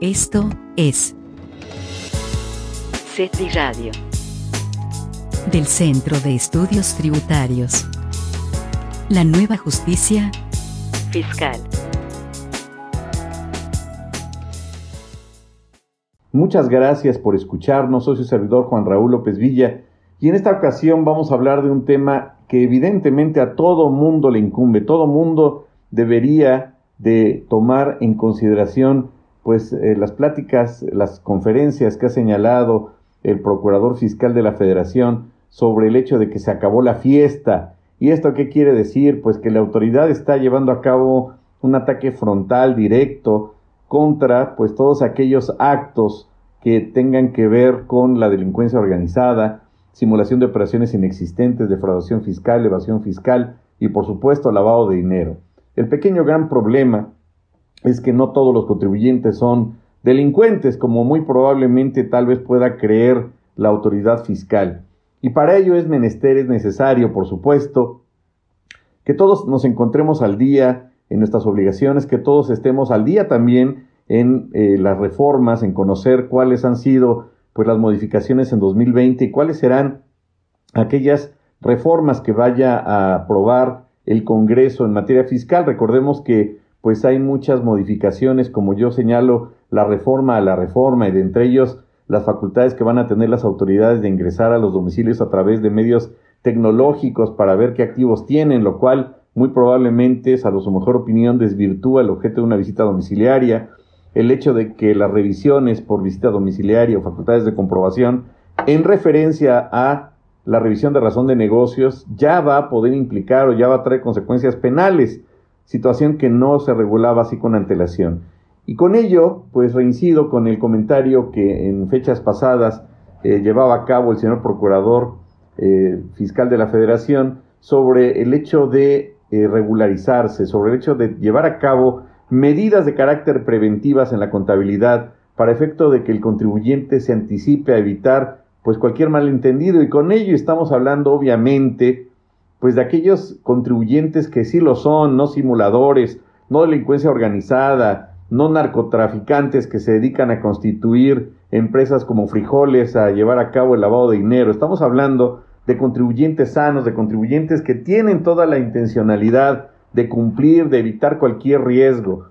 Esto es CETRI Radio. del Centro de Estudios Tributarios. La nueva justicia Fiscal. Muchas gracias por escucharnos. Soy su servidor Juan Raúl López Villa y en esta ocasión vamos a hablar de un tema que evidentemente a todo mundo le incumbe. Todo mundo debería de tomar en consideración pues eh, las pláticas, las conferencias que ha señalado el procurador fiscal de la Federación sobre el hecho de que se acabó la fiesta. ¿Y esto qué quiere decir? Pues que la autoridad está llevando a cabo un ataque frontal directo contra pues todos aquellos actos que tengan que ver con la delincuencia organizada, simulación de operaciones inexistentes, defraudación fiscal, evasión fiscal y por supuesto lavado de dinero. El pequeño gran problema es que no todos los contribuyentes son delincuentes, como muy probablemente tal vez pueda creer la autoridad fiscal. Y para ello es menester, es necesario, por supuesto, que todos nos encontremos al día en nuestras obligaciones, que todos estemos al día también en eh, las reformas, en conocer cuáles han sido pues las modificaciones en 2020 y cuáles serán aquellas reformas que vaya a aprobar el Congreso en materia fiscal. Recordemos que pues hay muchas modificaciones, como yo señalo, la reforma a la reforma y de entre ellos las facultades que van a tener las autoridades de ingresar a los domicilios a través de medios tecnológicos para ver qué activos tienen, lo cual muy probablemente, salvo su mejor opinión, desvirtúa el objeto de una visita domiciliaria, el hecho de que las revisiones por visita domiciliaria o facultades de comprobación en referencia a la revisión de razón de negocios ya va a poder implicar o ya va a traer consecuencias penales, situación que no se regulaba así con antelación. Y con ello, pues reincido con el comentario que en fechas pasadas eh, llevaba a cabo el señor procurador eh, fiscal de la federación sobre el hecho de eh, regularizarse, sobre el hecho de llevar a cabo medidas de carácter preventivas en la contabilidad para efecto de que el contribuyente se anticipe a evitar pues cualquier malentendido y con ello estamos hablando obviamente pues de aquellos contribuyentes que sí lo son, no simuladores, no delincuencia organizada, no narcotraficantes que se dedican a constituir empresas como frijoles, a llevar a cabo el lavado de dinero. Estamos hablando de contribuyentes sanos, de contribuyentes que tienen toda la intencionalidad de cumplir, de evitar cualquier riesgo.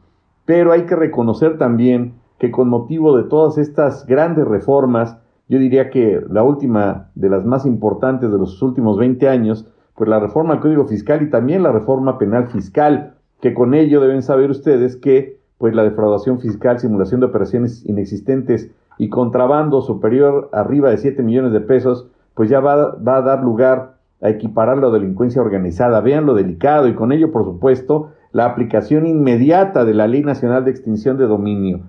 Pero hay que reconocer también que con motivo de todas estas grandes reformas, yo diría que la última de las más importantes de los últimos 20 años, pues la reforma al Código Fiscal y también la reforma penal fiscal, que con ello deben saber ustedes que pues la defraudación fiscal, simulación de operaciones inexistentes y contrabando superior arriba de 7 millones de pesos, pues ya va, va a dar lugar a equiparar la delincuencia organizada. Vean lo delicado y con ello, por supuesto, la aplicación inmediata de la Ley Nacional de Extinción de Dominio.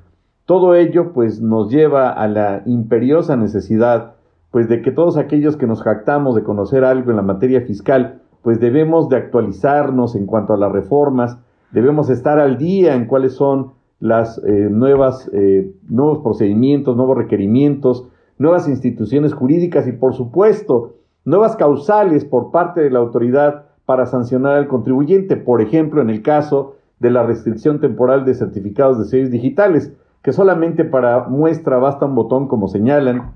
Todo ello, pues, nos lleva a la imperiosa necesidad, pues, de que todos aquellos que nos jactamos de conocer algo en la materia fiscal, pues debemos de actualizarnos en cuanto a las reformas, debemos estar al día en cuáles son las eh, nuevas, eh, nuevos procedimientos, nuevos requerimientos, nuevas instituciones jurídicas y, por supuesto, nuevas causales por parte de la autoridad para sancionar al contribuyente, por ejemplo, en el caso de la restricción temporal de certificados de sellos digitales, que solamente para muestra basta un botón como señalan,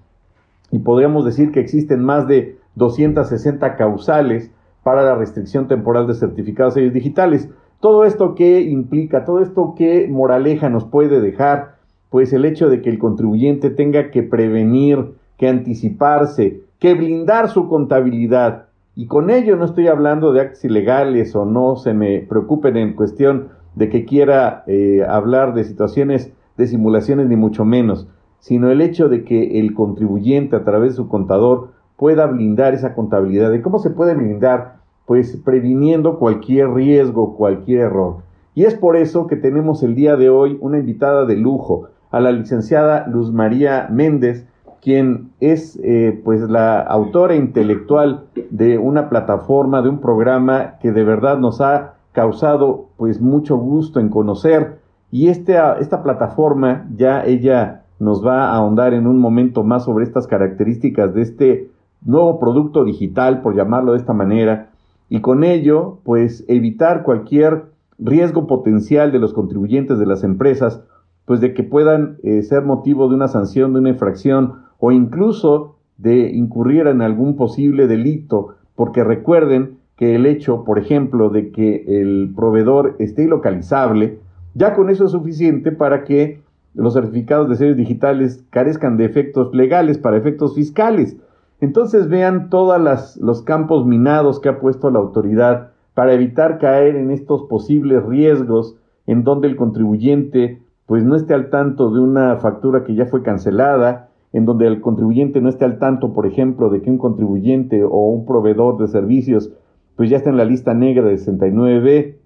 y podríamos decir que existen más de 260 causales para la restricción temporal de certificados de sellos digitales. Todo esto que implica, todo esto que moraleja nos puede dejar, pues el hecho de que el contribuyente tenga que prevenir, que anticiparse, que blindar su contabilidad. Y con ello no estoy hablando de actos ilegales o no se me preocupen en cuestión de que quiera eh, hablar de situaciones de simulaciones ni mucho menos, sino el hecho de que el contribuyente a través de su contador pueda blindar esa contabilidad. ¿De cómo se puede blindar? Pues previniendo cualquier riesgo, cualquier error. Y es por eso que tenemos el día de hoy una invitada de lujo, a la licenciada Luz María Méndez, quien es eh, pues la autora intelectual de una plataforma, de un programa que de verdad nos ha causado pues mucho gusto en conocer y este, esta plataforma ya ella nos va a ahondar en un momento más sobre estas características de este nuevo producto digital, por llamarlo de esta manera, y con ello pues evitar cualquier riesgo potencial de los contribuyentes de las empresas pues de que puedan eh, ser motivo de una sanción, de una infracción o incluso de incurrir en algún posible delito, porque recuerden que el hecho, por ejemplo, de que el proveedor esté ilocalizable, ya con eso es suficiente para que los certificados de sellos digitales carezcan de efectos legales para efectos fiscales. Entonces vean todos los campos minados que ha puesto la autoridad para evitar caer en estos posibles riesgos en donde el contribuyente pues no esté al tanto de una factura que ya fue cancelada, en donde el contribuyente no esté al tanto, por ejemplo, de que un contribuyente o un proveedor de servicios pues ya está en la lista negra de 69B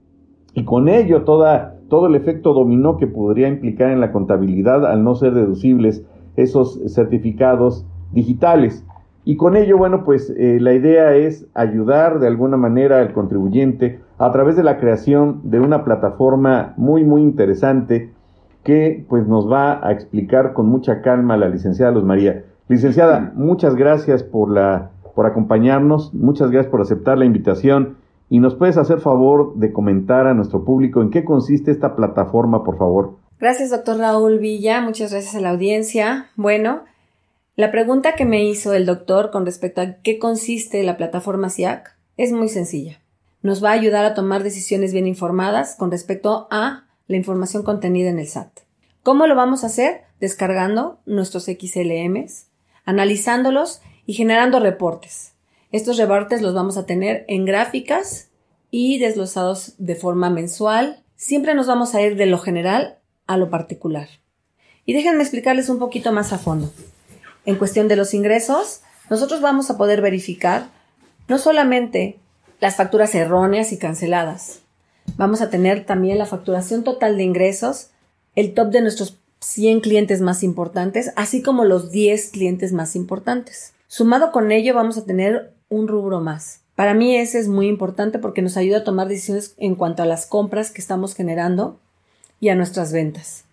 y con ello toda, todo el efecto dominó que podría implicar en la contabilidad al no ser deducibles esos certificados digitales. Y con ello, bueno, pues eh, la idea es ayudar de alguna manera al contribuyente a través de la creación de una plataforma muy, muy interesante que pues nos va a explicar con mucha calma la licenciada Luz María. Licenciada, muchas gracias por, la, por acompañarnos, muchas gracias por aceptar la invitación y nos puedes hacer favor de comentar a nuestro público en qué consiste esta plataforma, por favor. Gracias, doctor Raúl Villa, muchas gracias a la audiencia. Bueno, la pregunta que me hizo el doctor con respecto a qué consiste la plataforma SIAC es muy sencilla. Nos va a ayudar a tomar decisiones bien informadas con respecto a la información contenida en el SAT. ¿Cómo lo vamos a hacer? Descargando nuestros XLMs, analizándolos y generando reportes. Estos reportes los vamos a tener en gráficas y desglosados de forma mensual. Siempre nos vamos a ir de lo general a lo particular. Y déjenme explicarles un poquito más a fondo. En cuestión de los ingresos, nosotros vamos a poder verificar no solamente las facturas erróneas y canceladas, vamos a tener también la facturación total de ingresos, el top de nuestros 100 clientes más importantes, así como los 10 clientes más importantes. Sumado con ello vamos a tener un rubro más. Para mí ese es muy importante porque nos ayuda a tomar decisiones en cuanto a las compras que estamos generando y a nuestras ventas.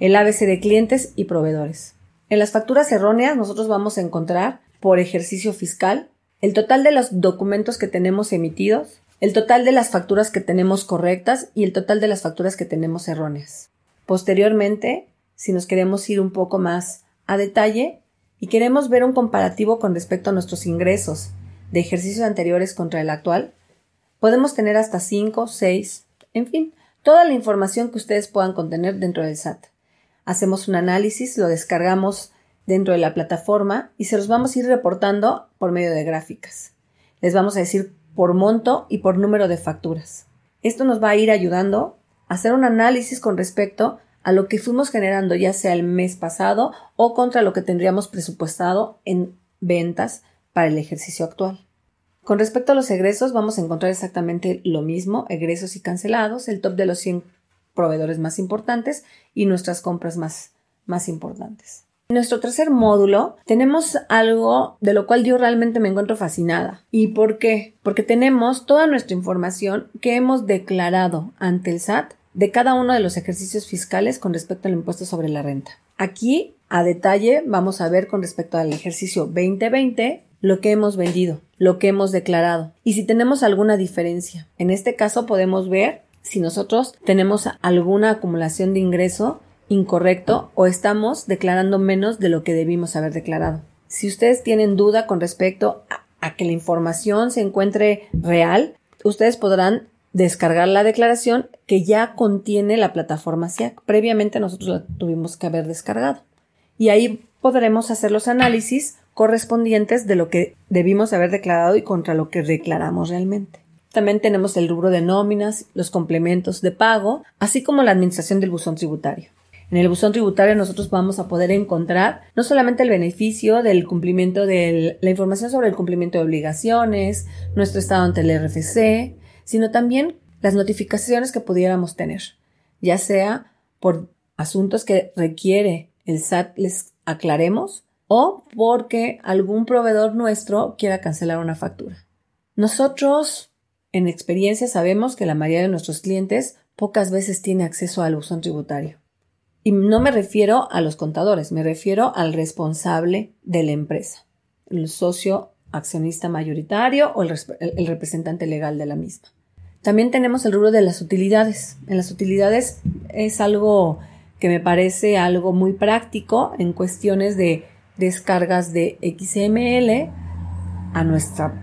El ABC de clientes y proveedores. En las facturas erróneas nosotros vamos a encontrar por ejercicio fiscal el total de los documentos que tenemos emitidos, el total de las facturas que tenemos correctas y el total de las facturas que tenemos erróneas. Posteriormente, si nos queremos ir un poco más a detalle y queremos ver un comparativo con respecto a nuestros ingresos de ejercicios anteriores contra el actual, podemos tener hasta 5, 6, en fin, toda la información que ustedes puedan contener dentro del SAT hacemos un análisis, lo descargamos dentro de la plataforma y se los vamos a ir reportando por medio de gráficas. Les vamos a decir por monto y por número de facturas. Esto nos va a ir ayudando a hacer un análisis con respecto a lo que fuimos generando ya sea el mes pasado o contra lo que tendríamos presupuestado en ventas para el ejercicio actual. Con respecto a los egresos, vamos a encontrar exactamente lo mismo, egresos y cancelados, el top de los 100 proveedores más importantes y nuestras compras más, más importantes. En nuestro tercer módulo tenemos algo de lo cual yo realmente me encuentro fascinada. ¿Y por qué? Porque tenemos toda nuestra información que hemos declarado ante el SAT de cada uno de los ejercicios fiscales con respecto al impuesto sobre la renta. Aquí, a detalle, vamos a ver con respecto al ejercicio 2020 lo que hemos vendido, lo que hemos declarado y si tenemos alguna diferencia. En este caso podemos ver si nosotros tenemos alguna acumulación de ingreso incorrecto o estamos declarando menos de lo que debimos haber declarado. Si ustedes tienen duda con respecto a, que la información se encuentre real, ustedes podrán descargar la declaración que ya contiene la plataforma SIAC. Previamente nosotros la tuvimos que haber descargado. Y ahí podremos hacer los análisis correspondientes de lo que debimos haber declarado y contra lo que declaramos realmente. También tenemos el rubro de nóminas, los complementos de pago, así como la administración del buzón tributario. En el buzón tributario nosotros vamos a poder encontrar no solamente el beneficio del cumplimiento de la información sobre el cumplimiento de obligaciones, nuestro estado ante el RFC, sino también las notificaciones que pudiéramos tener, ya sea por asuntos que requiere el SAT les aclaremos o porque algún proveedor nuestro quiera cancelar una factura. Nosotros en experiencia sabemos que la mayoría de nuestros clientes pocas veces tiene acceso al buzón tributario. Y no me refiero a los contadores, me refiero al responsable de la empresa, el socio accionista mayoritario o el, el, representante legal de la misma. También tenemos el rubro de las utilidades. En las utilidades es algo que me parece algo muy práctico en cuestiones de descargas de XML a nuestra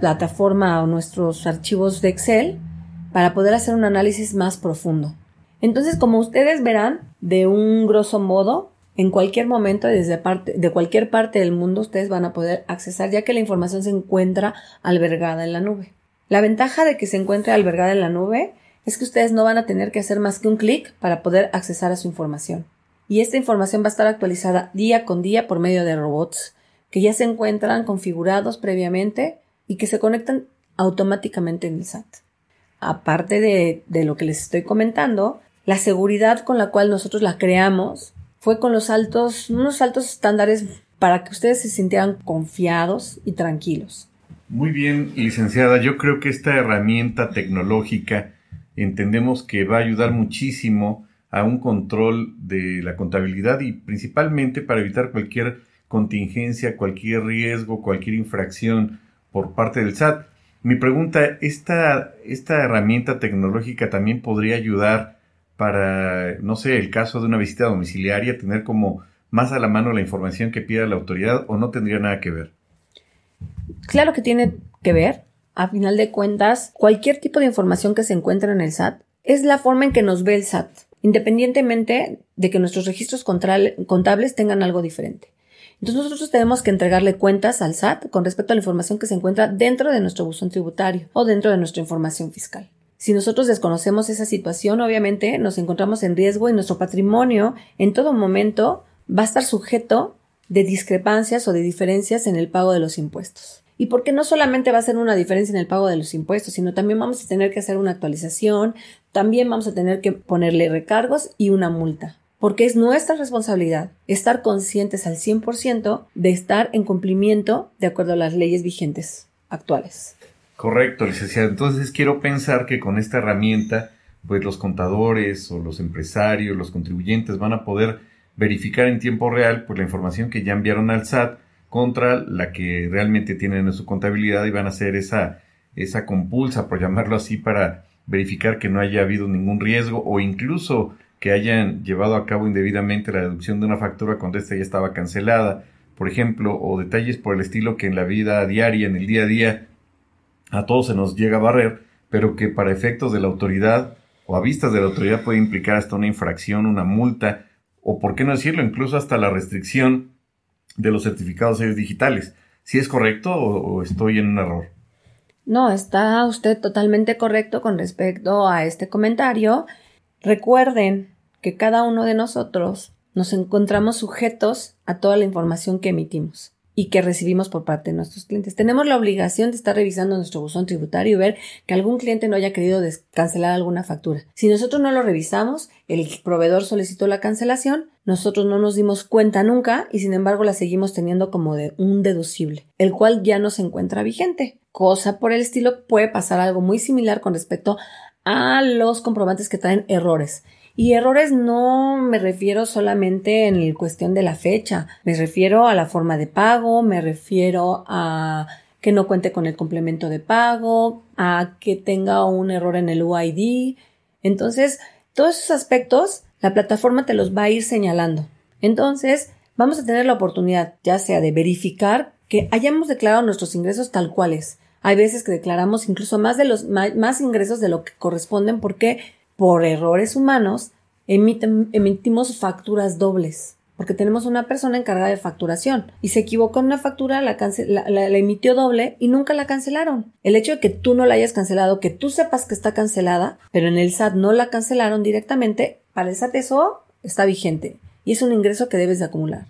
plataforma o nuestros archivos de Excel para poder hacer un análisis más profundo. Entonces, como ustedes verán, de un grosso modo, en cualquier momento desde parte, de cualquier parte del mundo ustedes van a poder accesar ya que la información se encuentra albergada en la nube. La ventaja de que se encuentre albergada en la nube es que ustedes no van a tener que hacer más que un clic para poder accesar a su información. Y esta información va a estar actualizada día con día por medio de robots que ya se encuentran configurados previamente y que se conectan automáticamente en el SAT. Aparte de, de lo que les estoy comentando, la seguridad con la cual nosotros la creamos fue con los altos, unos altos estándares para que ustedes se sintieran confiados y tranquilos. Muy bien, licenciada. Yo creo que esta herramienta tecnológica entendemos que va a ayudar muchísimo a un control de la contabilidad y principalmente para evitar cualquier contingencia, cualquier riesgo, cualquier infracción por parte del SAT. Mi pregunta, ¿esta, esta herramienta tecnológica también podría ayudar para, no sé, el caso de una visita domiciliaria, tener como más a la mano la información que pida la autoridad o no tendría nada que ver? Claro que tiene que ver. A final de cuentas, cualquier tipo de información que se encuentre en el SAT es la forma en que nos ve el SAT, independientemente de que nuestros registros contables tengan algo diferente. Entonces nosotros tenemos que entregarle cuentas al SAT con respecto a la información que se encuentra dentro de nuestro buzón tributario o dentro de nuestra información fiscal. Si nosotros desconocemos esa situación, obviamente nos encontramos en riesgo y nuestro patrimonio en todo momento va a estar sujeto de discrepancias o de diferencias en el pago de los impuestos. Y porque no solamente va a ser una diferencia en el pago de los impuestos, sino también vamos a tener que hacer una actualización, también vamos a tener que ponerle recargos y una multa. Porque es nuestra responsabilidad estar conscientes al 100% de estar en cumplimiento de acuerdo a las leyes vigentes actuales. Correcto, licenciado. Entonces quiero pensar que con esta herramienta, pues los contadores o los empresarios, los contribuyentes van a poder verificar en tiempo real pues la información que ya enviaron al SAT contra la que realmente tienen en su contabilidad y van a hacer esa, esa compulsa, por llamarlo así, para verificar que no haya habido ningún riesgo o incluso que hayan llevado a cabo indebidamente la deducción de una factura cuando esta ya estaba cancelada, por ejemplo, o detalles por el estilo que en la vida diaria, en el día a día, a todos se nos llega a barrer, pero que para efectos de la autoridad o a vistas de la autoridad puede implicar hasta una infracción, una multa, o por qué no decirlo, incluso hasta la restricción de los certificados digitales. ¿Si es correcto o, estoy en un error? No, está usted totalmente correcto con respecto a este comentario. Recuerden que cada uno de nosotros nos encontramos sujetos a toda la información que emitimos y que recibimos por parte de nuestros clientes. Tenemos la obligación de estar revisando nuestro buzón tributario y ver que algún cliente no haya querido cancelar alguna factura. Si nosotros no lo revisamos, el proveedor solicitó la cancelación, nosotros no nos dimos cuenta nunca y sin embargo la seguimos teniendo como de un deducible, el cual ya no se encuentra vigente. Cosa por el estilo puede pasar algo muy similar con respecto a los comprobantes que traen errores. Y errores no me refiero solamente en la cuestión de la fecha, me refiero a la forma de pago, me refiero a que no cuente con el complemento de pago, a que tenga un error en el UID. Entonces, todos esos aspectos, la plataforma te los va a ir señalando. Entonces, vamos a tener la oportunidad, ya sea de verificar que hayamos declarado nuestros ingresos tal cuales. Hay veces que declaramos incluso más de los más ingresos de lo que corresponden porque por errores humanos, emitimos facturas dobles. Porque tenemos una persona encargada de facturación y se equivocó en una factura, la, la, emitió doble y nunca la cancelaron. El hecho de que tú no la hayas cancelado, que tú sepas que está cancelada, pero en el SAT no la cancelaron directamente, para el SAT eso está vigente y es un ingreso que debes de acumular.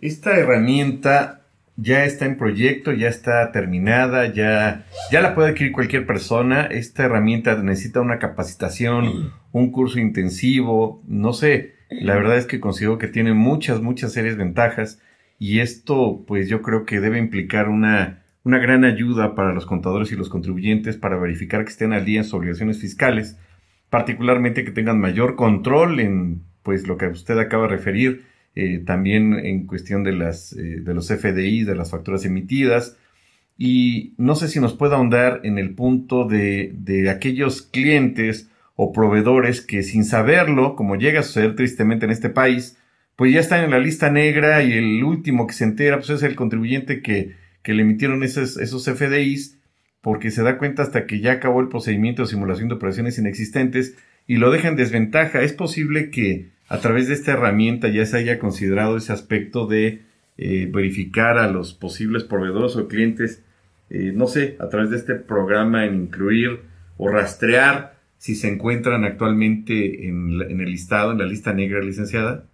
Esta herramienta ya está en proyecto, ya está terminada, ya, ya la puede adquirir cualquier persona. Esta herramienta necesita una capacitación, un curso intensivo, no sé. La verdad es que considero que tiene muchas, muchas serias ventajas y esto pues yo creo que debe implicar una, una gran ayuda para los contadores y los contribuyentes para verificar que estén al día en sus obligaciones fiscales, particularmente que tengan mayor control en pues lo que usted acaba de referir, eh, también en cuestión de, las, eh, de los FDI, de las facturas emitidas. Y no sé si nos puede ahondar en el punto de, de aquellos clientes o proveedores que sin saberlo, como llega a suceder tristemente en este país, pues ya están en la lista negra y el último que se entera pues es el contribuyente que, que le emitieron esos, esos FDIs porque se da cuenta hasta que ya acabó el procedimiento de simulación de operaciones inexistentes y lo deja en desventaja. Es posible que a través de esta herramienta ya se haya considerado ese aspecto de eh, verificar a los posibles proveedores o clientes, eh, no sé, a través de este programa en incluir o rastrear si se encuentran actualmente en, en el listado, en la lista negra licenciada.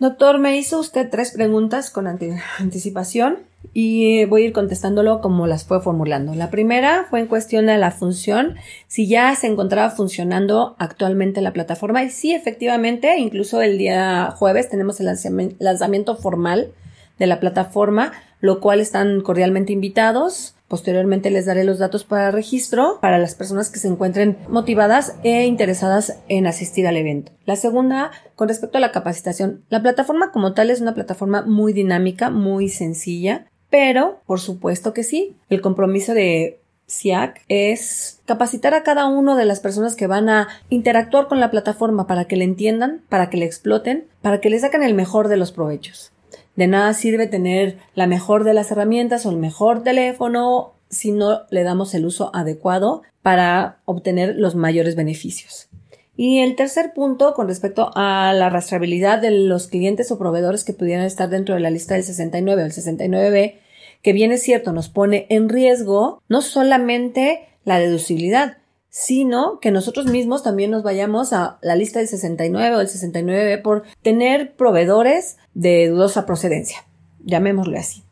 Doctor, me hizo usted tres preguntas con anticipación y voy a ir contestándolo como las fue formulando. La primera fue en cuestión de la función, si ya se encontraba funcionando actualmente la plataforma y sí, efectivamente, incluso el día jueves tenemos el lanzamiento formal de la plataforma, lo cual están cordialmente invitados. Posteriormente les daré los datos para registro para las personas que se encuentren motivadas e interesadas en asistir al evento. La segunda, con respecto a la capacitación, la plataforma como tal es una plataforma muy dinámica, muy sencilla, pero por supuesto que sí, el compromiso de SIAC es capacitar a cada una de las personas que van a interactuar con la plataforma para que le entiendan, para que le exploten, para que le saquen el mejor de los provechos. De nada sirve tener la mejor de las herramientas o el mejor teléfono si no le damos el uso adecuado para obtener los mayores beneficios. Y el tercer punto, con respecto a la rastreabilidad de los clientes o proveedores que pudieran estar dentro de la lista del 69 o el 69B, que bien es cierto, nos pone en riesgo no solamente la deducibilidad, sino que nosotros mismos también nos vayamos a la lista del 69 o del 69B por tener proveedores de dudosa procedencia, llamémoslo así.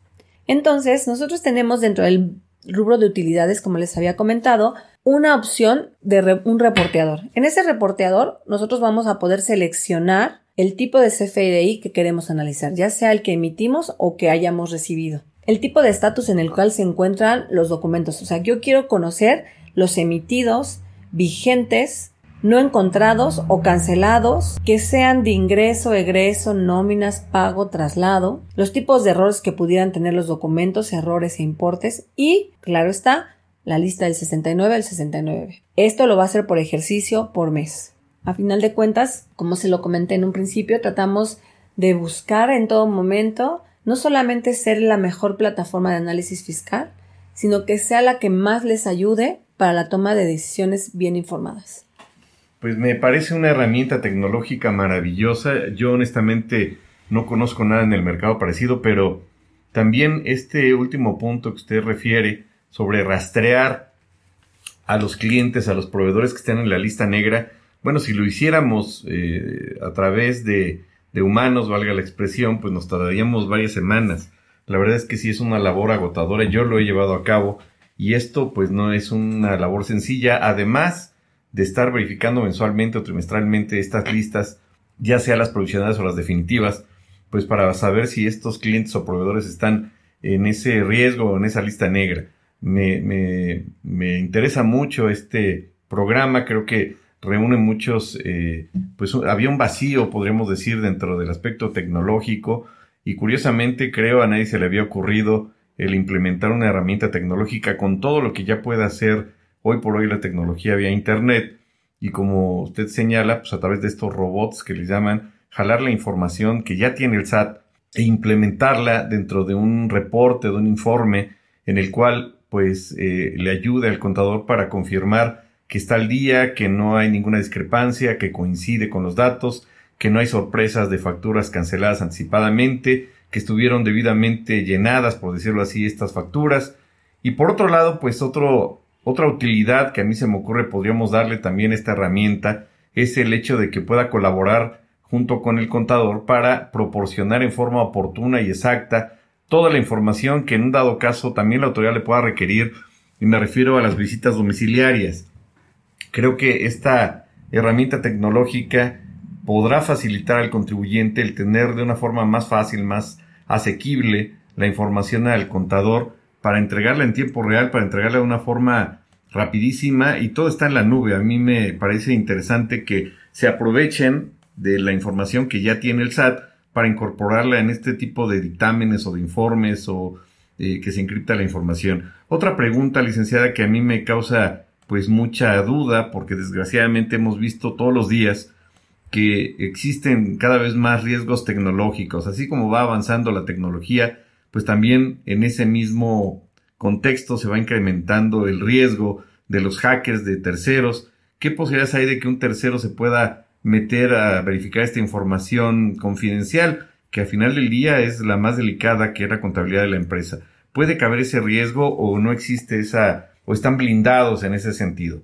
Entonces, nosotros tenemos dentro del rubro de utilidades, como les había comentado, una opción de un reporteador. En ese reporteador, nosotros vamos a poder seleccionar el tipo de CFDI que queremos analizar, ya sea el que emitimos o que hayamos recibido. El tipo de estatus en el cual se encuentran los documentos. O sea, yo quiero conocer los emitidos, vigentes, no encontrados o cancelados, que sean de ingreso, egreso, nóminas, pago, traslado, los tipos de errores que pudieran tener los documentos, errores e importes y, claro está, la lista del 69 al 69. Esto lo va a hacer por ejercicio por mes. A final de cuentas, como se lo comenté en un principio, tratamos de buscar en todo momento no solamente ser la mejor plataforma de análisis fiscal, sino que sea la que más les ayude para la toma de decisiones bien informadas. Pues me parece una herramienta tecnológica maravillosa. Yo honestamente no conozco nada en el mercado parecido, pero también este último punto que usted refiere sobre rastrear a los clientes, a los proveedores que estén en la lista negra, bueno, si lo hiciéramos eh, a través de, de humanos, valga la expresión, pues nos tardaríamos varias semanas. La verdad es que sí es una labor agotadora, yo lo he llevado a cabo y esto pues no es una labor sencilla, además de estar verificando mensualmente o trimestralmente estas listas, ya sea las provisionales o las definitivas, pues para saber si estos clientes o proveedores están en ese riesgo o en esa lista negra. Me, me, me interesa mucho este programa, creo que reúne muchos, eh, pues había un vacío, podríamos decir, dentro del aspecto tecnológico. Y curiosamente creo a nadie se le había ocurrido el implementar una herramienta tecnológica con todo lo que ya puede hacer hoy por hoy la tecnología vía Internet. Y como usted señala, pues a través de estos robots que les llaman, jalar la información que ya tiene el SAT e implementarla dentro de un reporte, de un informe en el cual pues eh, le ayude al contador para confirmar que está al día, que no hay ninguna discrepancia, que coincide con los datos, que no hay sorpresas de facturas canceladas anticipadamente, que estuvieron debidamente llenadas, por decirlo así, estas facturas. Y por otro lado, pues otro, otra utilidad que a mí se me ocurre podríamos darle también esta herramienta es el hecho de que pueda colaborar junto con el contador para proporcionar en forma oportuna y exacta toda la información que en un dado caso también la autoridad le pueda requerir y me refiero a las visitas domiciliarias. Creo que esta herramienta tecnológica podrá facilitar al contribuyente el tener de una forma más fácil, más asequible la información al contador para entregarla en tiempo real, para entregarla de una forma rapidísima y todo está en la nube. A mí me parece interesante que se aprovechen de la información que ya tiene el SAT para incorporarla en este tipo de dictámenes o de informes o eh, que se encripta la información. Otra pregunta, licenciada, que a mí me causa pues mucha duda porque desgraciadamente hemos visto todos los días que existen cada vez más riesgos tecnológicos, así como va avanzando la tecnología, pues también en ese mismo contexto se va incrementando el riesgo de los hackers de terceros. ¿Qué posibilidades hay de que un tercero se pueda meter a verificar esta información confidencial, que al final del día es la más delicada que es la contabilidad de la empresa? ¿Puede caber ese riesgo o no existe esa, o están blindados en ese sentido?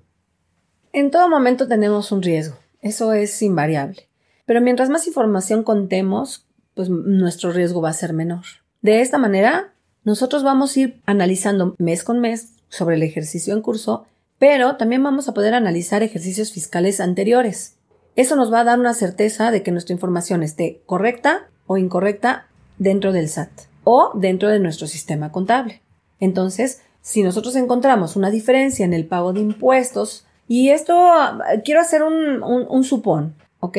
En todo momento tenemos un riesgo. Eso es invariable. Pero mientras más información contemos, pues nuestro riesgo va a ser menor. De esta manera, nosotros vamos a ir analizando mes con mes sobre el ejercicio en curso, pero también vamos a poder analizar ejercicios fiscales anteriores. Eso nos va a dar una certeza de que nuestra información esté correcta o incorrecta dentro del SAT o dentro de nuestro sistema contable. Entonces, si nosotros encontramos una diferencia en el pago de impuestos y esto, quiero hacer un, un, supón, ¿ok?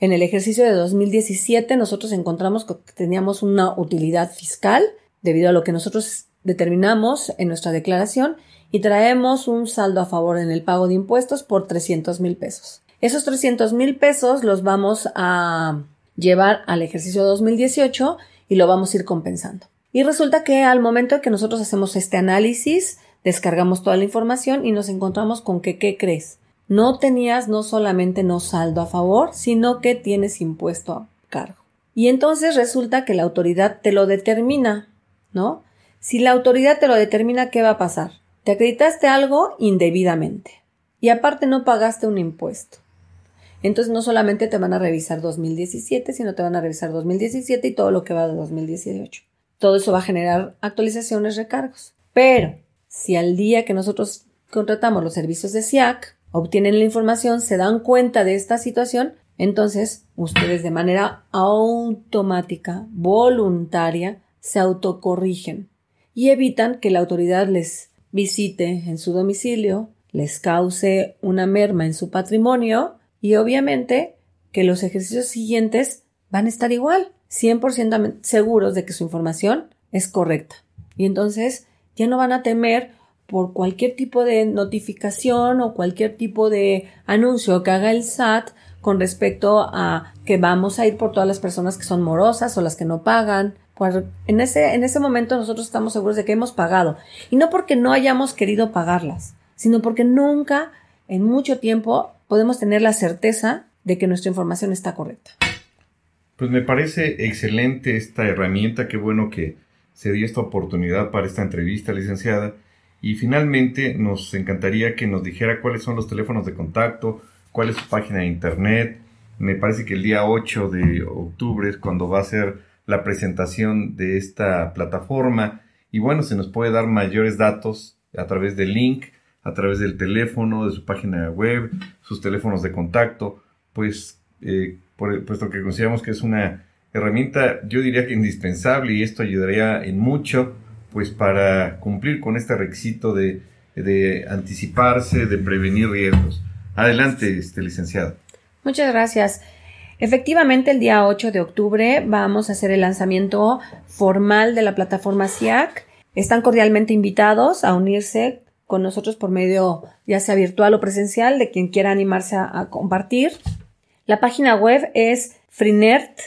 En el ejercicio de 2017 nosotros encontramos que teníamos una utilidad fiscal debido a lo que nosotros determinamos en nuestra declaración y traemos un saldo a favor en el pago de impuestos por 300 mil pesos. Esos 300 mil pesos los vamos a llevar al ejercicio 2018 y lo vamos a ir compensando. Y resulta que al momento que nosotros hacemos este análisis, Descargamos toda la información y nos encontramos con que, ¿qué crees? No tenías no solamente no saldo a favor, sino que tienes impuesto a cargo. Y entonces resulta que la autoridad te lo determina, ¿no? Si la autoridad te lo determina, ¿qué va a pasar? Te acreditaste algo indebidamente y aparte no pagaste un impuesto. Entonces no solamente te van a revisar 2017, sino te van a revisar 2017 y todo lo que va de 2018. Todo eso va a generar actualizaciones, recargos. Pero si al día que nosotros contratamos los servicios de SIAC, obtienen la información, se dan cuenta de esta situación, entonces ustedes de manera automática, voluntaria, se autocorrigen y evitan que la autoridad les visite en su domicilio, les cause una merma en su patrimonio y obviamente que los ejercicios siguientes van a estar igual, 100% seguros de que su información es correcta. Y entonces ya no van a temer por cualquier tipo de notificación o cualquier tipo de anuncio que haga el SAT con respecto a que vamos a ir por todas las personas que son morosas o las que no pagan. En ese, en ese momento nosotros estamos seguros de que hemos pagado. Y no porque no hayamos querido pagarlas, sino porque nunca en mucho tiempo podemos tener la certeza de que nuestra información está correcta. Pues me parece excelente esta herramienta, qué bueno que se dio esta oportunidad para esta entrevista, licenciada. Y finalmente nos encantaría que nos dijera cuáles son los teléfonos de contacto, cuál es su página de internet. Me parece que el día 8 de octubre es cuando va a ser la presentación de esta plataforma. Y bueno, se nos puede dar mayores datos a través del link, a través del teléfono, de su página web, sus teléfonos de contacto, pues eh, puesto que consideramos que es una herramienta yo diría que indispensable y esto ayudaría en mucho pues para cumplir con este requisito de, anticiparse, de prevenir riesgos. Adelante, este licenciado. Muchas gracias. Efectivamente, el día 8 de octubre vamos a hacer el lanzamiento formal de la plataforma SIAC. Están cordialmente invitados a unirse con nosotros por medio ya sea virtual o presencial de quien quiera animarse a, a compartir. La página web es frinert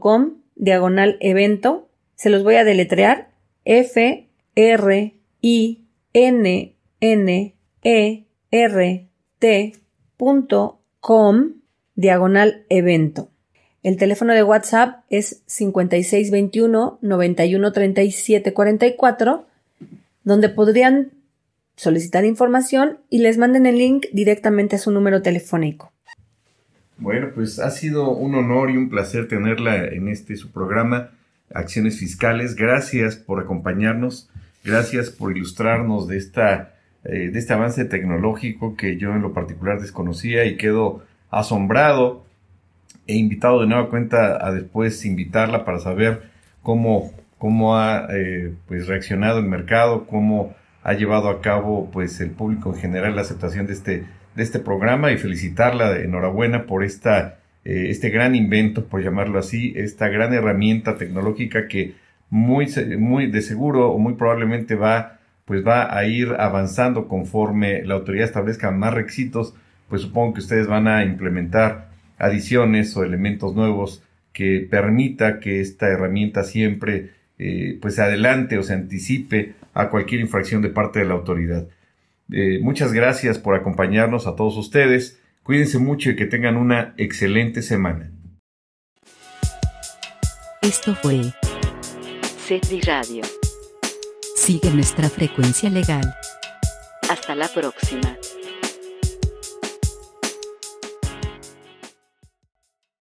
com diagonal evento. Se los voy a deletrear. F R I N N E R T com diagonal evento. El teléfono de WhatsApp es 5621 91 37 44, donde podrían solicitar información y les manden el link directamente a su número telefónico. Bueno, pues ha sido un honor y un placer tenerla en este su programa, Acciones Fiscales. Gracias por acompañarnos, gracias por ilustrarnos de, esta, eh, de este avance tecnológico que yo en lo particular desconocía y quedo asombrado. He invitado de nueva cuenta a después invitarla para saber cómo, cómo ha eh, pues reaccionado el mercado, cómo ha llevado a cabo pues el público en general la aceptación de este de este programa y felicitarla, enhorabuena por esta, eh, este gran invento, por llamarlo así, esta gran herramienta tecnológica que muy, muy de seguro o muy probablemente va pues va a ir avanzando conforme la autoridad establezca más requisitos, pues supongo que ustedes van a implementar adiciones o elementos nuevos que permita que esta herramienta siempre eh, pues adelante o se anticipe a cualquier infracción de parte de la autoridad. Eh, muchas gracias por acompañarnos a todos ustedes. Cuídense mucho y que tengan una excelente semana. Esto fue CETRI Radio. Sigue nuestra frecuencia legal. Hasta la próxima.